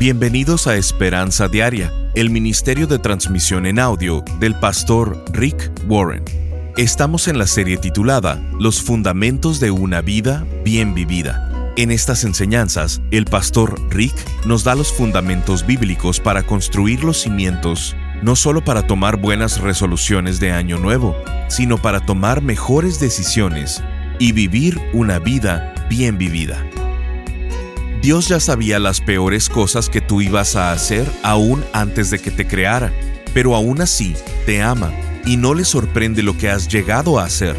Bienvenidos a Esperanza Diaria, el ministerio de transmisión en audio del pastor Rick Warren. Estamos en la serie titulada Los fundamentos de una vida bien vivida. En estas enseñanzas, el pastor Rick nos da los fundamentos bíblicos para construir los cimientos, no solo para tomar buenas resoluciones de año nuevo, sino para tomar mejores decisiones y vivir una vida bien vivida. Dios ya sabía las peores cosas que tú ibas a hacer aún antes de que te creara, pero aún así te ama y no le sorprende lo que has llegado a hacer.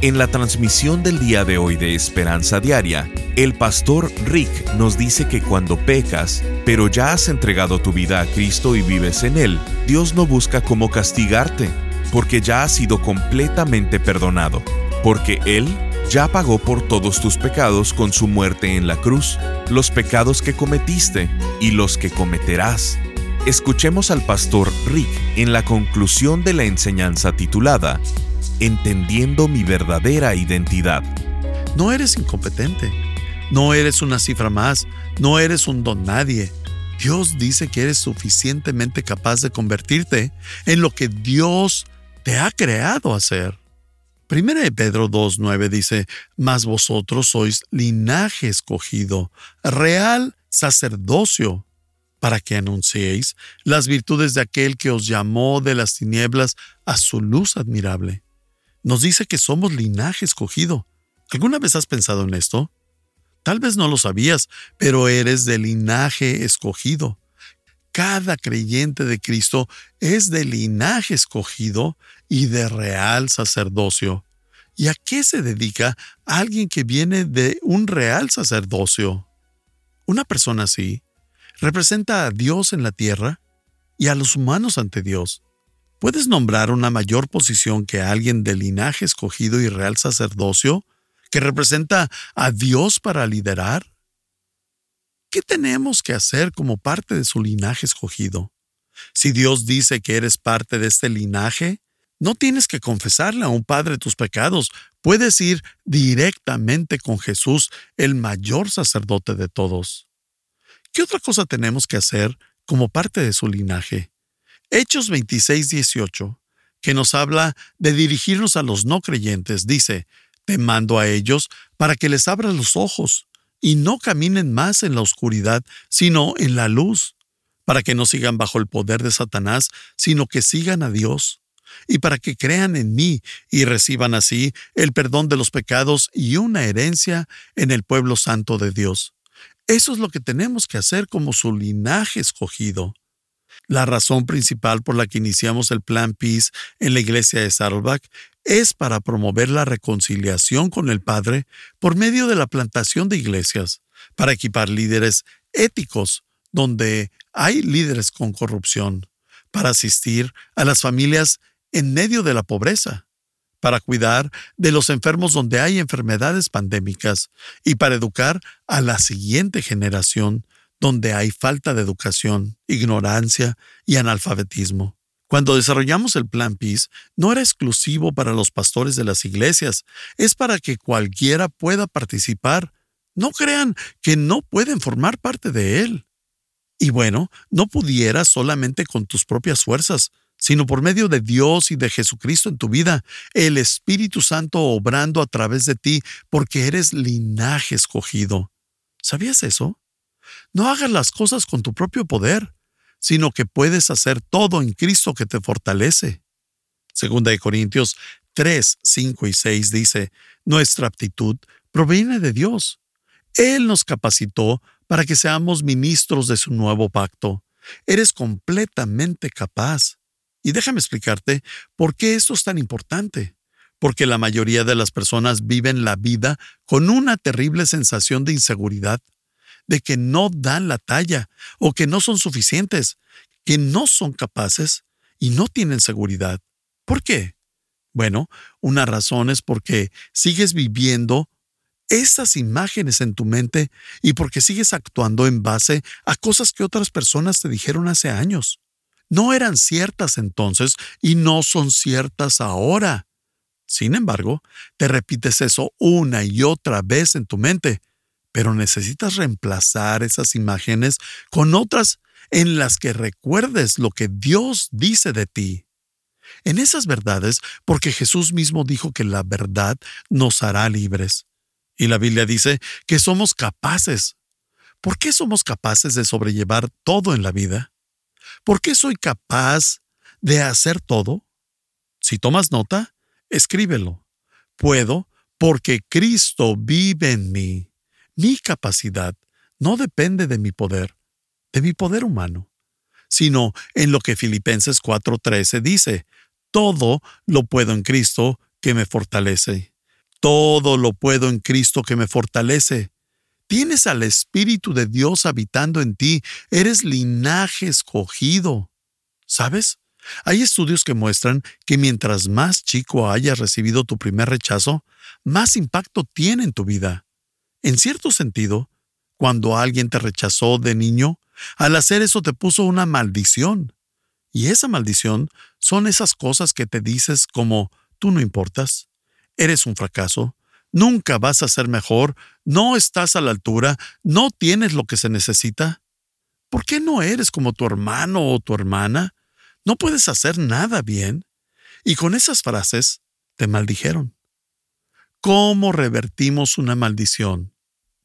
En la transmisión del día de hoy de Esperanza Diaria, el pastor Rick nos dice que cuando pecas, pero ya has entregado tu vida a Cristo y vives en Él, Dios no busca cómo castigarte, porque ya has sido completamente perdonado, porque Él ya pagó por todos tus pecados con su muerte en la cruz, los pecados que cometiste y los que cometerás. Escuchemos al pastor Rick en la conclusión de la enseñanza titulada Entendiendo mi verdadera identidad. No eres incompetente, no eres una cifra más, no eres un don nadie. Dios dice que eres suficientemente capaz de convertirte en lo que Dios te ha creado a ser. Primera de Pedro 2.9 dice, Mas vosotros sois linaje escogido, real sacerdocio, para que anunciéis las virtudes de aquel que os llamó de las tinieblas a su luz admirable. Nos dice que somos linaje escogido. ¿Alguna vez has pensado en esto? Tal vez no lo sabías, pero eres de linaje escogido. Cada creyente de Cristo es de linaje escogido y de real sacerdocio. ¿Y a qué se dedica alguien que viene de un real sacerdocio? Una persona así representa a Dios en la tierra y a los humanos ante Dios. ¿Puedes nombrar una mayor posición que alguien de linaje escogido y real sacerdocio que representa a Dios para liderar? ¿Qué tenemos que hacer como parte de su linaje escogido? Si Dios dice que eres parte de este linaje, no tienes que confesarle a un padre tus pecados, puedes ir directamente con Jesús, el mayor sacerdote de todos. ¿Qué otra cosa tenemos que hacer como parte de su linaje? Hechos 26, 18, que nos habla de dirigirnos a los no creyentes, dice, te mando a ellos para que les abras los ojos y no caminen más en la oscuridad, sino en la luz, para que no sigan bajo el poder de Satanás, sino que sigan a Dios y para que crean en mí y reciban así el perdón de los pecados y una herencia en el pueblo santo de Dios. Eso es lo que tenemos que hacer como su linaje escogido. La razón principal por la que iniciamos el Plan Peace en la iglesia de Saddleback es para promover la reconciliación con el Padre por medio de la plantación de iglesias, para equipar líderes éticos donde hay líderes con corrupción, para asistir a las familias en medio de la pobreza, para cuidar de los enfermos donde hay enfermedades pandémicas y para educar a la siguiente generación donde hay falta de educación, ignorancia y analfabetismo. Cuando desarrollamos el Plan Peace, no era exclusivo para los pastores de las iglesias, es para que cualquiera pueda participar. No crean que no pueden formar parte de él. Y bueno, no pudieras solamente con tus propias fuerzas, sino por medio de Dios y de Jesucristo en tu vida, el Espíritu Santo obrando a través de ti, porque eres linaje escogido. ¿Sabías eso? No hagas las cosas con tu propio poder, sino que puedes hacer todo en Cristo que te fortalece. Segunda de Corintios 3, 5 y 6 dice, Nuestra aptitud proviene de Dios. Él nos capacitó para que seamos ministros de su nuevo pacto. Eres completamente capaz. Y déjame explicarte por qué esto es tan importante. Porque la mayoría de las personas viven la vida con una terrible sensación de inseguridad, de que no dan la talla o que no son suficientes, que no son capaces y no tienen seguridad. ¿Por qué? Bueno, una razón es porque sigues viviendo esas imágenes en tu mente y porque sigues actuando en base a cosas que otras personas te dijeron hace años no eran ciertas entonces y no son ciertas ahora. Sin embargo, te repites eso una y otra vez en tu mente, pero necesitas reemplazar esas imágenes con otras en las que recuerdes lo que Dios dice de ti. En esas verdades, porque Jesús mismo dijo que la verdad nos hará libres. Y la Biblia dice que somos capaces. ¿Por qué somos capaces de sobrellevar todo en la vida? ¿Por qué soy capaz de hacer todo? Si tomas nota, escríbelo. Puedo porque Cristo vive en mí. Mi capacidad no depende de mi poder, de mi poder humano, sino en lo que Filipenses 4:13 dice, todo lo puedo en Cristo que me fortalece. Todo lo puedo en Cristo que me fortalece. Tienes al Espíritu de Dios habitando en ti. Eres linaje escogido. ¿Sabes? Hay estudios que muestran que mientras más chico hayas recibido tu primer rechazo, más impacto tiene en tu vida. En cierto sentido, cuando alguien te rechazó de niño, al hacer eso te puso una maldición. Y esa maldición son esas cosas que te dices como tú no importas, eres un fracaso, nunca vas a ser mejor, no estás a la altura, no tienes lo que se necesita. ¿Por qué no eres como tu hermano o tu hermana? No puedes hacer nada bien. Y con esas frases te maldijeron. ¿Cómo revertimos una maldición?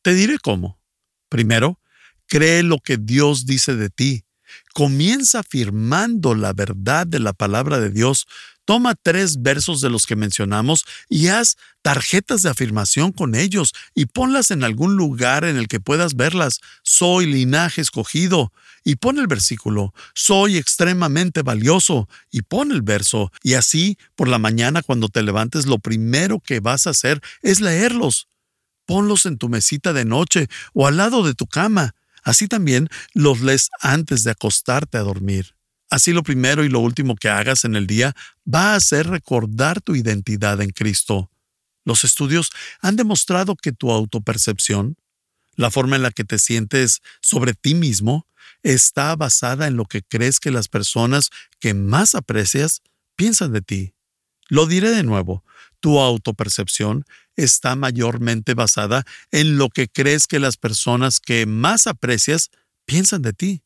Te diré cómo. Primero, cree lo que Dios dice de ti. Comienza afirmando la verdad de la palabra de Dios Toma tres versos de los que mencionamos y haz tarjetas de afirmación con ellos y ponlas en algún lugar en el que puedas verlas. Soy linaje escogido. Y pon el versículo. Soy extremadamente valioso. Y pon el verso. Y así, por la mañana cuando te levantes, lo primero que vas a hacer es leerlos. Ponlos en tu mesita de noche o al lado de tu cama. Así también los lees antes de acostarte a dormir. Así lo primero y lo último que hagas en el día va a ser recordar tu identidad en Cristo. Los estudios han demostrado que tu autopercepción, la forma en la que te sientes sobre ti mismo, está basada en lo que crees que las personas que más aprecias piensan de ti. Lo diré de nuevo, tu autopercepción está mayormente basada en lo que crees que las personas que más aprecias piensan de ti.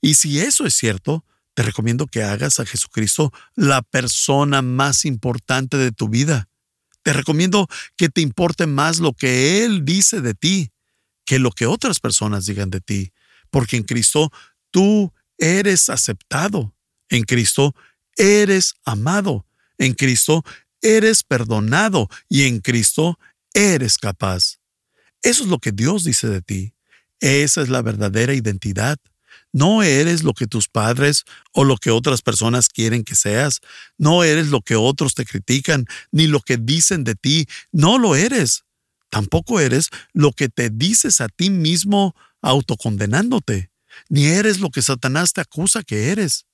Y si eso es cierto, te recomiendo que hagas a Jesucristo la persona más importante de tu vida. Te recomiendo que te importe más lo que Él dice de ti que lo que otras personas digan de ti, porque en Cristo tú eres aceptado, en Cristo eres amado, en Cristo eres perdonado y en Cristo eres capaz. Eso es lo que Dios dice de ti. Esa es la verdadera identidad. No eres lo que tus padres o lo que otras personas quieren que seas. No eres lo que otros te critican, ni lo que dicen de ti. No lo eres. Tampoco eres lo que te dices a ti mismo autocondenándote. Ni eres lo que Satanás te acusa que eres.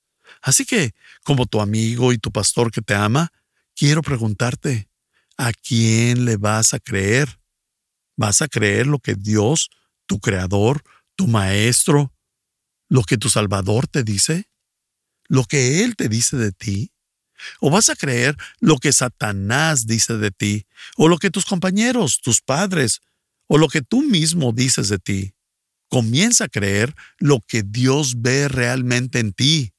Así que, como tu amigo y tu pastor que te ama, quiero preguntarte, ¿a quién le vas a creer? ¿Vas a creer lo que Dios, tu creador, tu maestro, lo que tu Salvador te dice? ¿Lo que Él te dice de ti? ¿O vas a creer lo que Satanás dice de ti? ¿O lo que tus compañeros, tus padres, o lo que tú mismo dices de ti? Comienza a creer lo que Dios ve realmente en ti.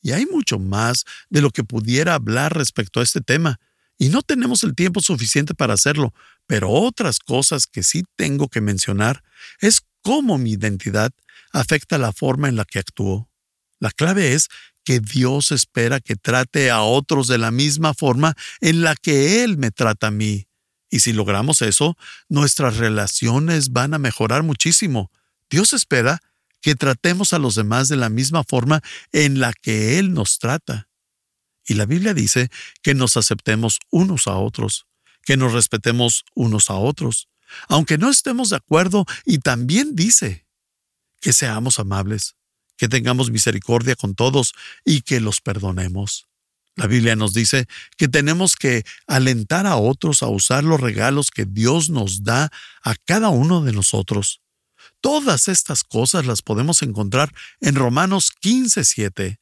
Y hay mucho más de lo que pudiera hablar respecto a este tema, y no tenemos el tiempo suficiente para hacerlo, pero otras cosas que sí tengo que mencionar es cómo mi identidad afecta la forma en la que actúo. La clave es que Dios espera que trate a otros de la misma forma en la que Él me trata a mí. Y si logramos eso, nuestras relaciones van a mejorar muchísimo. Dios espera que tratemos a los demás de la misma forma en la que Él nos trata. Y la Biblia dice que nos aceptemos unos a otros, que nos respetemos unos a otros, aunque no estemos de acuerdo, y también dice que seamos amables, que tengamos misericordia con todos y que los perdonemos. La Biblia nos dice que tenemos que alentar a otros a usar los regalos que Dios nos da a cada uno de nosotros. Todas estas cosas las podemos encontrar en Romanos 15:7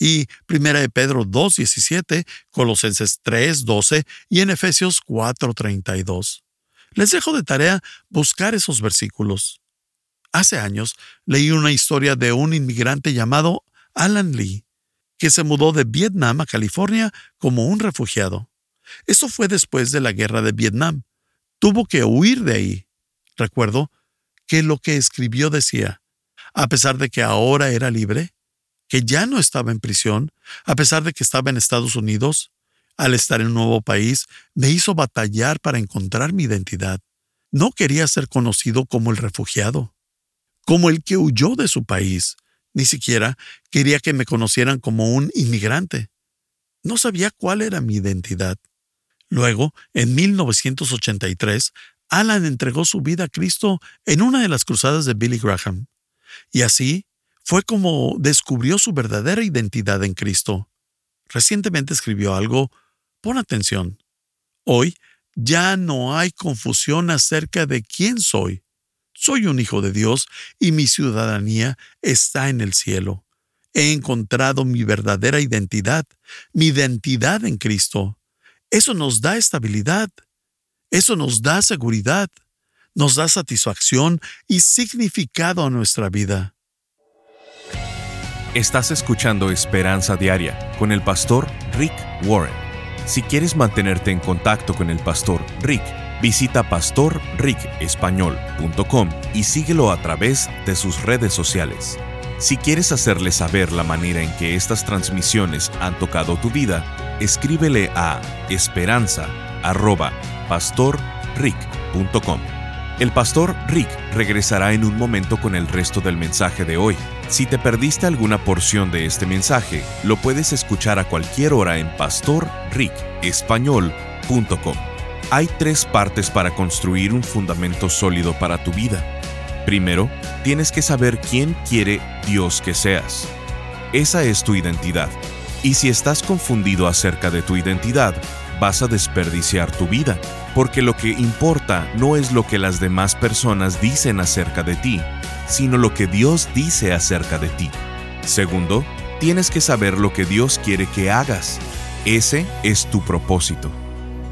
y 1 de Pedro 2:17, Colosenses 3:12 y en Efesios 4:32. Les dejo de tarea buscar esos versículos. Hace años leí una historia de un inmigrante llamado Alan Lee, que se mudó de Vietnam a California como un refugiado. Eso fue después de la guerra de Vietnam. Tuvo que huir de ahí. Recuerdo que lo que escribió decía, a pesar de que ahora era libre, que ya no estaba en prisión, a pesar de que estaba en Estados Unidos, al estar en un nuevo país, me hizo batallar para encontrar mi identidad. No quería ser conocido como el refugiado, como el que huyó de su país. Ni siquiera quería que me conocieran como un inmigrante. No sabía cuál era mi identidad. Luego, en 1983, Alan entregó su vida a Cristo en una de las cruzadas de Billy Graham. Y así fue como descubrió su verdadera identidad en Cristo. Recientemente escribió algo, pon atención. Hoy ya no hay confusión acerca de quién soy. Soy un hijo de Dios y mi ciudadanía está en el cielo. He encontrado mi verdadera identidad, mi identidad en Cristo. Eso nos da estabilidad, eso nos da seguridad, nos da satisfacción y significado a nuestra vida. Estás escuchando Esperanza Diaria con el pastor Rick Warren. Si quieres mantenerte en contacto con el pastor Rick, visita pastorricespañol.com y síguelo a través de sus redes sociales. Si quieres hacerle saber la manera en que estas transmisiones han tocado tu vida, escríbele a esperanza.pastorrick.com. El pastor Rick regresará en un momento con el resto del mensaje de hoy. Si te perdiste alguna porción de este mensaje, lo puedes escuchar a cualquier hora en pastorricespañol.com. Hay tres partes para construir un fundamento sólido para tu vida. Primero, tienes que saber quién quiere Dios que seas. Esa es tu identidad. Y si estás confundido acerca de tu identidad, vas a desperdiciar tu vida, porque lo que importa no es lo que las demás personas dicen acerca de ti, sino lo que Dios dice acerca de ti. Segundo, tienes que saber lo que Dios quiere que hagas. Ese es tu propósito.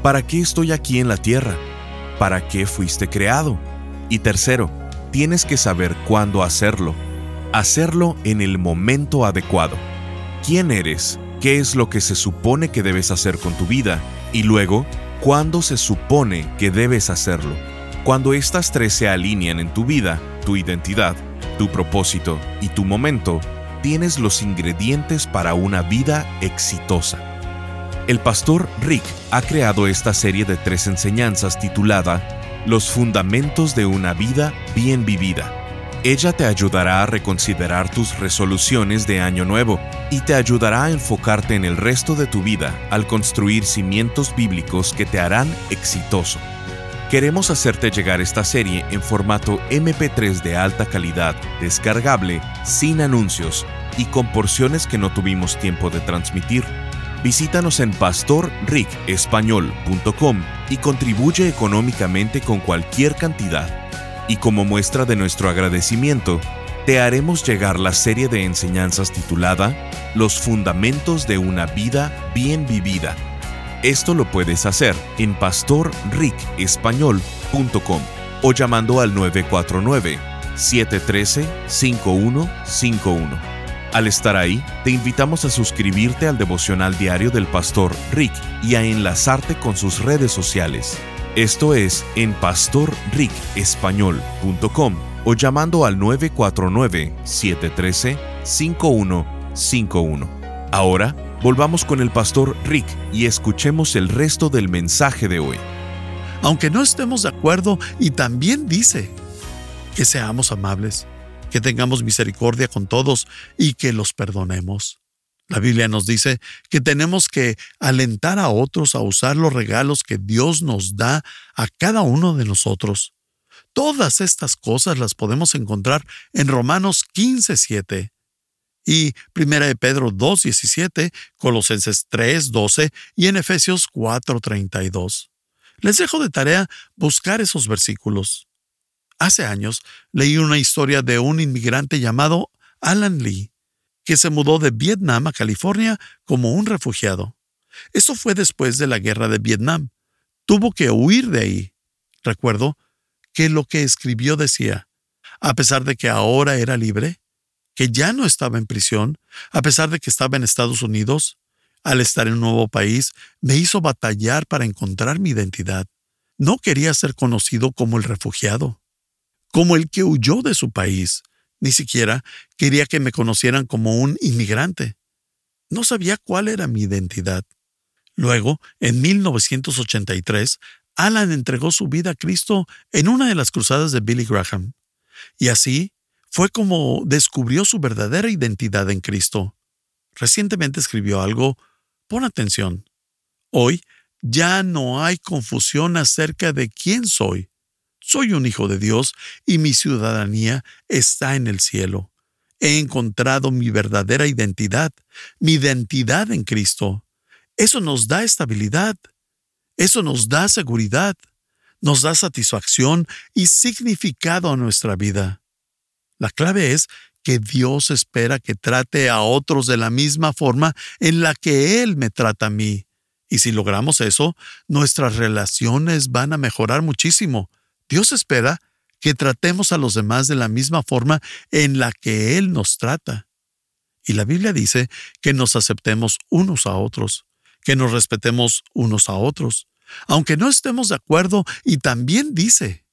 ¿Para qué estoy aquí en la tierra? ¿Para qué fuiste creado? Y tercero, tienes que saber cuándo hacerlo. Hacerlo en el momento adecuado quién eres, qué es lo que se supone que debes hacer con tu vida y luego cuándo se supone que debes hacerlo. Cuando estas tres se alinean en tu vida, tu identidad, tu propósito y tu momento, tienes los ingredientes para una vida exitosa. El pastor Rick ha creado esta serie de tres enseñanzas titulada Los fundamentos de una vida bien vivida ella te ayudará a reconsiderar tus resoluciones de año nuevo y te ayudará a enfocarte en el resto de tu vida al construir cimientos bíblicos que te harán exitoso. Queremos hacerte llegar esta serie en formato MP3 de alta calidad, descargable, sin anuncios y con porciones que no tuvimos tiempo de transmitir. Visítanos en pastorricespañol.com y contribuye económicamente con cualquier cantidad y como muestra de nuestro agradecimiento, te haremos llegar la serie de enseñanzas titulada Los Fundamentos de una Vida Bien Vivida. Esto lo puedes hacer en pastorricespañol.com o llamando al 949-713-5151. Al estar ahí, te invitamos a suscribirte al devocional diario del pastor Rick y a enlazarte con sus redes sociales. Esto es en pastorricespañol.com o llamando al 949-713-5151. Ahora, volvamos con el pastor Rick y escuchemos el resto del mensaje de hoy. Aunque no estemos de acuerdo, y también dice que seamos amables, que tengamos misericordia con todos y que los perdonemos. La Biblia nos dice que tenemos que alentar a otros a usar los regalos que Dios nos da a cada uno de nosotros. Todas estas cosas las podemos encontrar en Romanos 15:7 y 1 de Pedro 2:17, Colosenses 3:12 y en Efesios 4:32. Les dejo de tarea buscar esos versículos. Hace años leí una historia de un inmigrante llamado Alan Lee que se mudó de Vietnam a California como un refugiado. Eso fue después de la guerra de Vietnam. Tuvo que huir de ahí. Recuerdo que lo que escribió decía, a pesar de que ahora era libre, que ya no estaba en prisión, a pesar de que estaba en Estados Unidos, al estar en un nuevo país, me hizo batallar para encontrar mi identidad. No quería ser conocido como el refugiado, como el que huyó de su país. Ni siquiera quería que me conocieran como un inmigrante. No sabía cuál era mi identidad. Luego, en 1983, Alan entregó su vida a Cristo en una de las cruzadas de Billy Graham. Y así fue como descubrió su verdadera identidad en Cristo. Recientemente escribió algo, pon atención. Hoy ya no hay confusión acerca de quién soy. Soy un hijo de Dios y mi ciudadanía está en el cielo. He encontrado mi verdadera identidad, mi identidad en Cristo. Eso nos da estabilidad. Eso nos da seguridad. Nos da satisfacción y significado a nuestra vida. La clave es que Dios espera que trate a otros de la misma forma en la que Él me trata a mí. Y si logramos eso, nuestras relaciones van a mejorar muchísimo. Dios espera que tratemos a los demás de la misma forma en la que Él nos trata. Y la Biblia dice que nos aceptemos unos a otros, que nos respetemos unos a otros, aunque no estemos de acuerdo, y también dice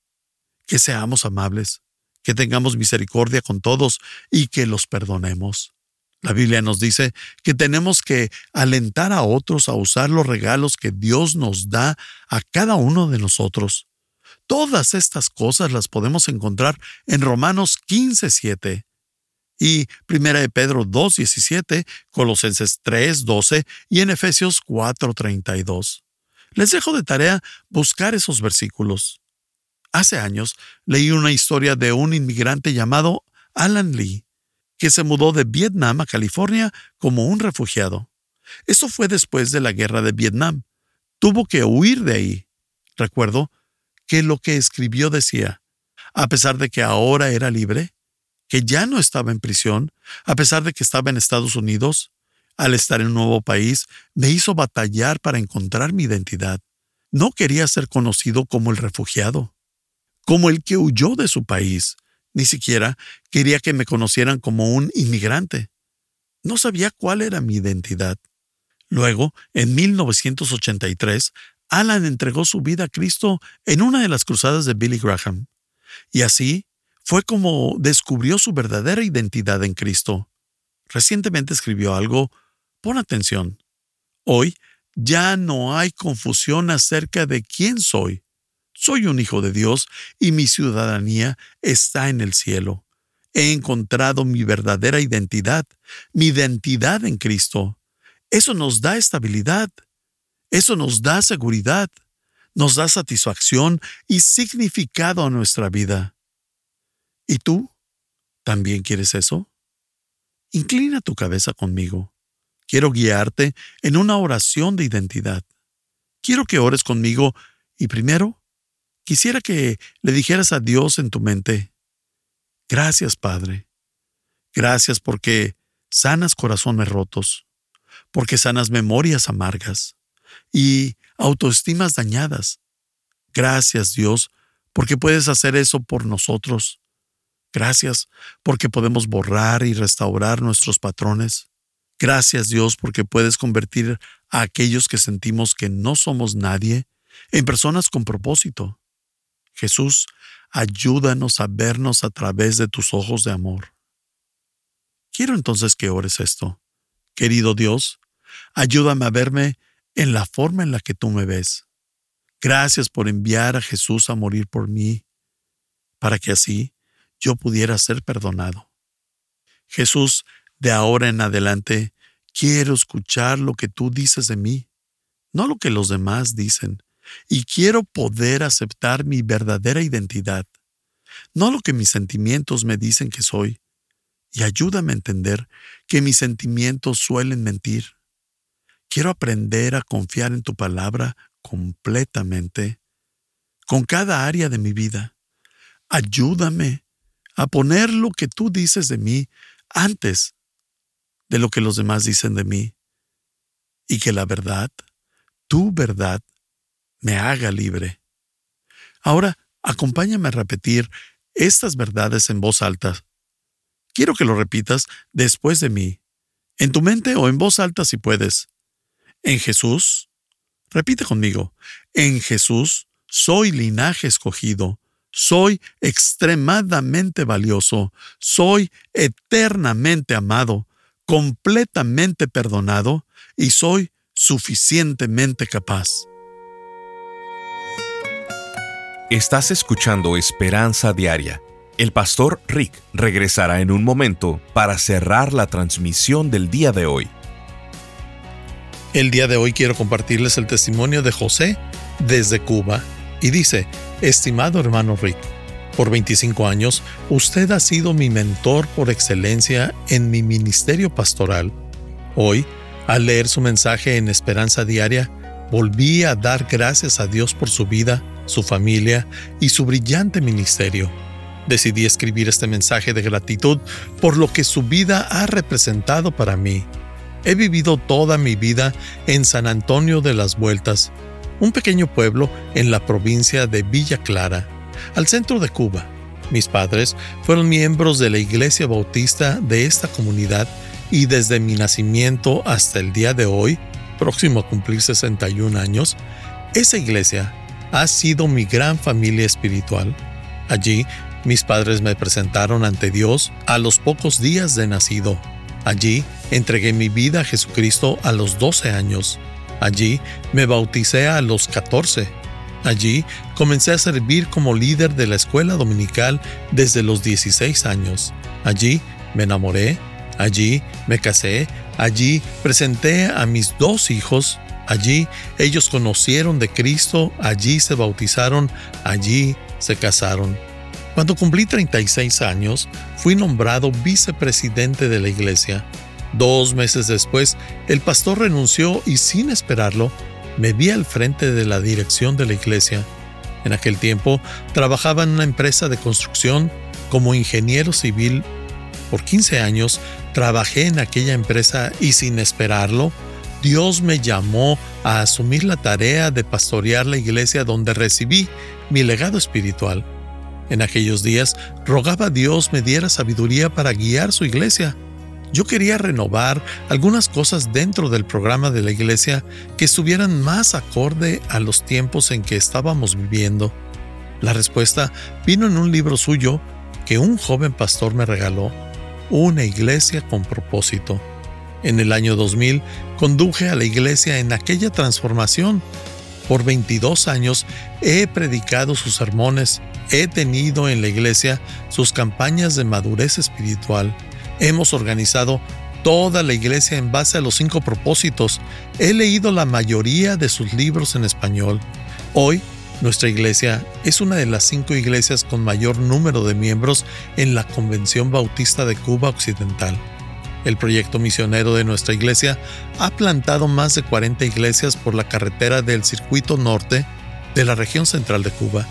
que seamos amables, que tengamos misericordia con todos y que los perdonemos. La Biblia nos dice que tenemos que alentar a otros a usar los regalos que Dios nos da a cada uno de nosotros. Todas estas cosas las podemos encontrar en Romanos 15:7 y 1 de Pedro 2:17, Colosenses 3:12 y en Efesios 4:32. Les dejo de tarea buscar esos versículos. Hace años leí una historia de un inmigrante llamado Alan Lee, que se mudó de Vietnam a California como un refugiado. Eso fue después de la guerra de Vietnam. Tuvo que huir de ahí. Recuerdo que lo que escribió decía, a pesar de que ahora era libre, que ya no estaba en prisión, a pesar de que estaba en Estados Unidos, al estar en un nuevo país, me hizo batallar para encontrar mi identidad. No quería ser conocido como el refugiado como el que huyó de su país. Ni siquiera quería que me conocieran como un inmigrante. No sabía cuál era mi identidad. Luego, en 1983, Alan entregó su vida a Cristo en una de las cruzadas de Billy Graham. Y así fue como descubrió su verdadera identidad en Cristo. Recientemente escribió algo, pon atención. Hoy ya no hay confusión acerca de quién soy. Soy un hijo de Dios y mi ciudadanía está en el cielo. He encontrado mi verdadera identidad, mi identidad en Cristo. Eso nos da estabilidad. Eso nos da seguridad. Nos da satisfacción y significado a nuestra vida. ¿Y tú? ¿También quieres eso? Inclina tu cabeza conmigo. Quiero guiarte en una oración de identidad. Quiero que ores conmigo y primero Quisiera que le dijeras a Dios en tu mente, gracias Padre, gracias porque sanas corazones rotos, porque sanas memorias amargas y autoestimas dañadas. Gracias Dios, porque puedes hacer eso por nosotros. Gracias porque podemos borrar y restaurar nuestros patrones. Gracias Dios porque puedes convertir a aquellos que sentimos que no somos nadie en personas con propósito. Jesús, ayúdanos a vernos a través de tus ojos de amor. Quiero entonces que ores esto. Querido Dios, ayúdame a verme en la forma en la que tú me ves. Gracias por enviar a Jesús a morir por mí, para que así yo pudiera ser perdonado. Jesús, de ahora en adelante, quiero escuchar lo que tú dices de mí, no lo que los demás dicen, y quiero poder aceptar mi verdadera identidad, no lo que mis sentimientos me dicen que soy, y ayúdame a entender que mis sentimientos suelen mentir. Quiero aprender a confiar en tu palabra completamente, con cada área de mi vida. Ayúdame a poner lo que tú dices de mí antes de lo que los demás dicen de mí, y que la verdad, tu verdad, me haga libre. Ahora, acompáñame a repetir estas verdades en voz alta. Quiero que lo repitas después de mí, en tu mente o en voz alta si puedes. En Jesús, repite conmigo, en Jesús soy linaje escogido, soy extremadamente valioso, soy eternamente amado, completamente perdonado y soy suficientemente capaz. Estás escuchando Esperanza Diaria. El pastor Rick regresará en un momento para cerrar la transmisión del día de hoy. El día de hoy quiero compartirles el testimonio de José desde Cuba y dice, estimado hermano Rick, por 25 años usted ha sido mi mentor por excelencia en mi ministerio pastoral. Hoy, al leer su mensaje en Esperanza Diaria, volví a dar gracias a Dios por su vida su familia y su brillante ministerio. Decidí escribir este mensaje de gratitud por lo que su vida ha representado para mí. He vivido toda mi vida en San Antonio de las Vueltas, un pequeño pueblo en la provincia de Villa Clara, al centro de Cuba. Mis padres fueron miembros de la Iglesia Bautista de esta comunidad y desde mi nacimiento hasta el día de hoy, próximo a cumplir 61 años, esa iglesia ha sido mi gran familia espiritual. Allí, mis padres me presentaron ante Dios a los pocos días de nacido. Allí, entregué mi vida a Jesucristo a los 12 años. Allí, me bauticé a los 14. Allí, comencé a servir como líder de la escuela dominical desde los 16 años. Allí, me enamoré. Allí, me casé. Allí, presenté a mis dos hijos Allí ellos conocieron de Cristo, allí se bautizaron, allí se casaron. Cuando cumplí 36 años, fui nombrado vicepresidente de la iglesia. Dos meses después, el pastor renunció y sin esperarlo, me vi al frente de la dirección de la iglesia. En aquel tiempo, trabajaba en una empresa de construcción como ingeniero civil. Por 15 años, trabajé en aquella empresa y sin esperarlo, Dios me llamó a asumir la tarea de pastorear la iglesia donde recibí mi legado espiritual. En aquellos días rogaba a Dios me diera sabiduría para guiar su iglesia. Yo quería renovar algunas cosas dentro del programa de la iglesia que estuvieran más acorde a los tiempos en que estábamos viviendo. La respuesta vino en un libro suyo que un joven pastor me regaló, Una iglesia con propósito. En el año 2000 conduje a la iglesia en aquella transformación. Por 22 años he predicado sus sermones, he tenido en la iglesia sus campañas de madurez espiritual. Hemos organizado toda la iglesia en base a los cinco propósitos. He leído la mayoría de sus libros en español. Hoy, nuestra iglesia es una de las cinco iglesias con mayor número de miembros en la Convención Bautista de Cuba Occidental. El proyecto misionero de nuestra iglesia ha plantado más de 40 iglesias por la carretera del circuito norte de la región central de Cuba.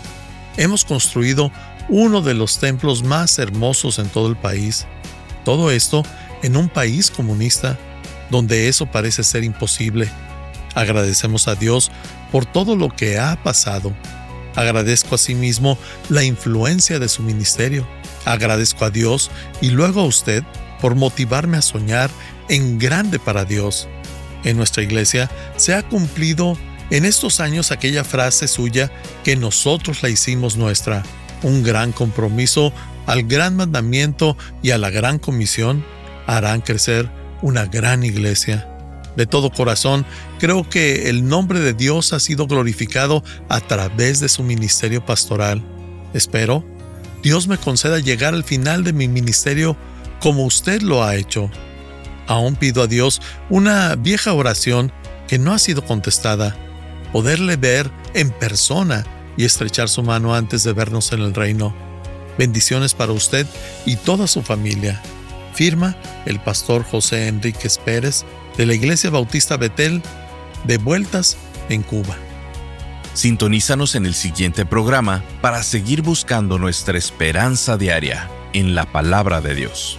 Hemos construido uno de los templos más hermosos en todo el país. Todo esto en un país comunista donde eso parece ser imposible. Agradecemos a Dios por todo lo que ha pasado. Agradezco asimismo la influencia de su ministerio. Agradezco a Dios y luego a usted por motivarme a soñar en grande para Dios. En nuestra iglesia se ha cumplido en estos años aquella frase suya que nosotros la hicimos nuestra, un gran compromiso al gran mandamiento y a la gran comisión harán crecer una gran iglesia. De todo corazón, creo que el nombre de Dios ha sido glorificado a través de su ministerio pastoral. Espero, Dios me conceda llegar al final de mi ministerio como usted lo ha hecho. Aún pido a Dios una vieja oración que no ha sido contestada, poderle ver en persona y estrechar su mano antes de vernos en el reino. Bendiciones para usted y toda su familia. Firma el pastor José Enríquez Pérez de la Iglesia Bautista Betel, de vueltas en Cuba. Sintonízanos en el siguiente programa para seguir buscando nuestra esperanza diaria en la palabra de Dios.